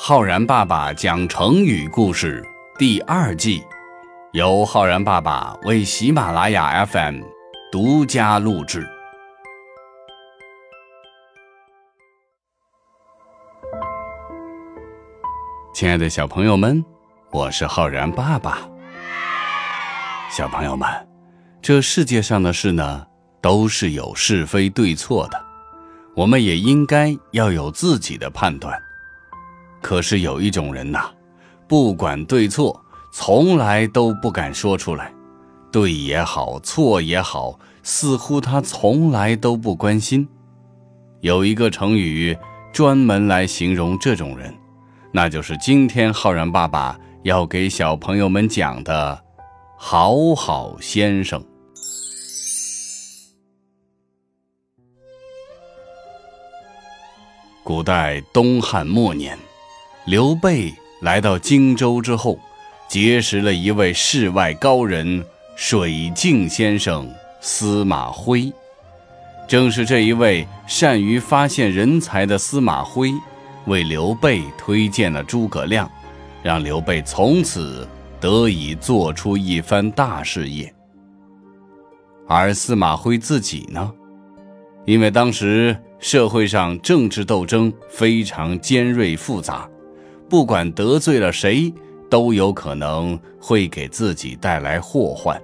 浩然爸爸讲成语故事第二季，由浩然爸爸为喜马拉雅 FM 独家录制。亲爱的小朋友们，我是浩然爸爸。小朋友们，这世界上的事呢，都是有是非对错的，我们也应该要有自己的判断。可是有一种人呐，不管对错，从来都不敢说出来。对也好，错也好，似乎他从来都不关心。有一个成语专门来形容这种人，那就是今天浩然爸爸要给小朋友们讲的“好好先生”。古代东汉末年。刘备来到荆州之后，结识了一位世外高人——水镜先生司马徽。正是这一位善于发现人才的司马徽，为刘备推荐了诸葛亮，让刘备从此得以做出一番大事业。而司马徽自己呢，因为当时社会上政治斗争非常尖锐复杂。不管得罪了谁，都有可能会给自己带来祸患。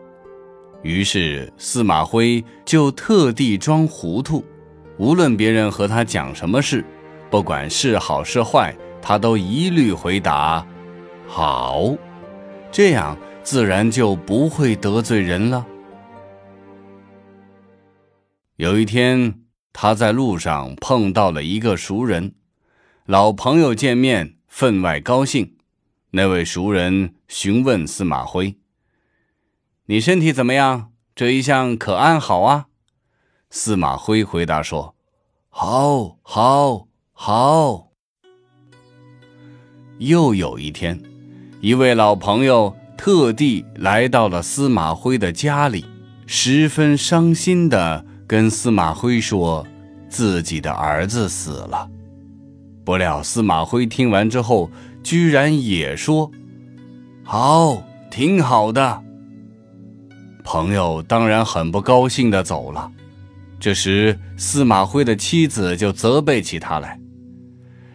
于是司马徽就特地装糊涂，无论别人和他讲什么事，不管是好是坏，他都一律回答“好”，这样自然就不会得罪人了。有一天，他在路上碰到了一个熟人，老朋友见面。分外高兴，那位熟人询问司马徽：“你身体怎么样？这一向可安好啊？”司马徽回答说：“好，好，好。”又有一天，一位老朋友特地来到了司马徽的家里，十分伤心的跟司马徽说：“自己的儿子死了。”不料司马徽听完之后，居然也说：“好，挺好的。”朋友当然很不高兴的走了。这时，司马徽的妻子就责备起他来：“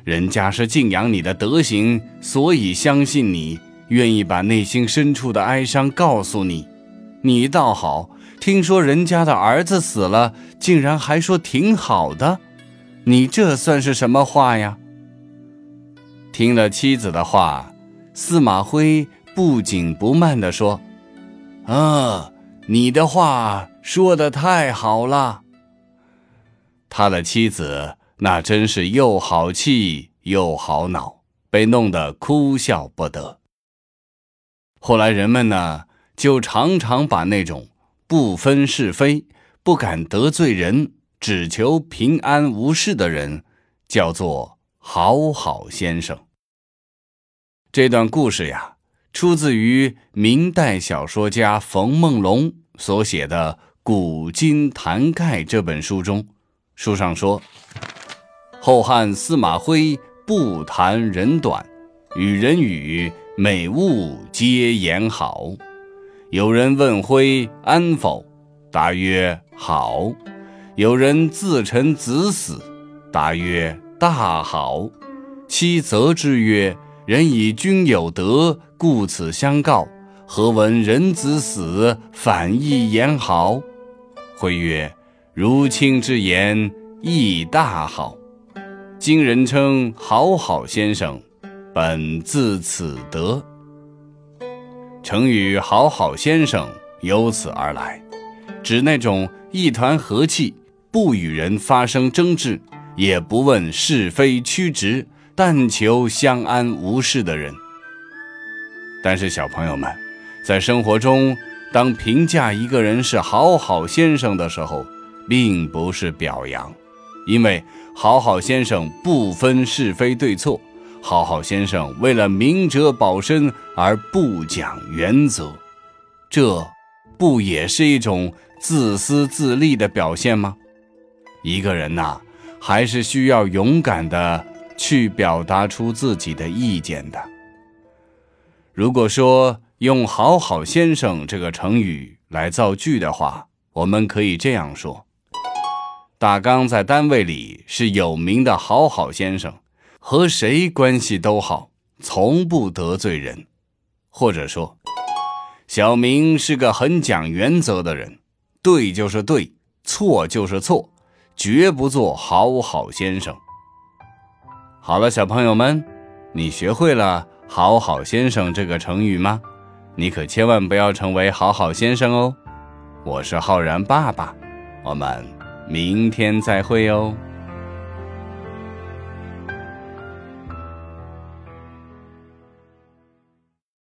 人家是敬仰你的德行，所以相信你，愿意把内心深处的哀伤告诉你。你倒好，听说人家的儿子死了，竟然还说挺好的。”你这算是什么话呀？听了妻子的话，司马徽不紧不慢地说：“啊，你的话说的太好了。”他的妻子那真是又好气又好恼，被弄得哭笑不得。后来人们呢，就常常把那种不分是非、不敢得罪人。只求平安无事的人，叫做好好先生。这段故事呀，出自于明代小说家冯梦龙所写的《古今谈概》这本书中。书上说，后汉司马徽不谈人短，与人语每物皆言好。有人问徽安否，答曰好。有人自陈子死，答曰：“大好。”妻责之曰：“人以君有德，故此相告。何闻人子死，反亦言好？”徽曰：“如卿之言，亦大好。今人称好好先生，本自此德。”成语“好好先生”由此而来，指那种一团和气。不与人发生争执，也不问是非曲直，但求相安无事的人。但是，小朋友们，在生活中，当评价一个人是好好先生的时候，并不是表扬，因为好好先生不分是非对错，好好先生为了明哲保身而不讲原则，这不也是一种自私自利的表现吗？一个人呐，还是需要勇敢的去表达出自己的意见的。如果说用“好好先生”这个成语来造句的话，我们可以这样说：大刚在单位里是有名的好好先生，和谁关系都好，从不得罪人。或者说，小明是个很讲原则的人，对就是对，错就是错，绝不做好好先生。好了，小朋友们，你学会了？好好先生这个成语吗？你可千万不要成为好好先生哦！我是浩然爸爸，我们明天再会哦。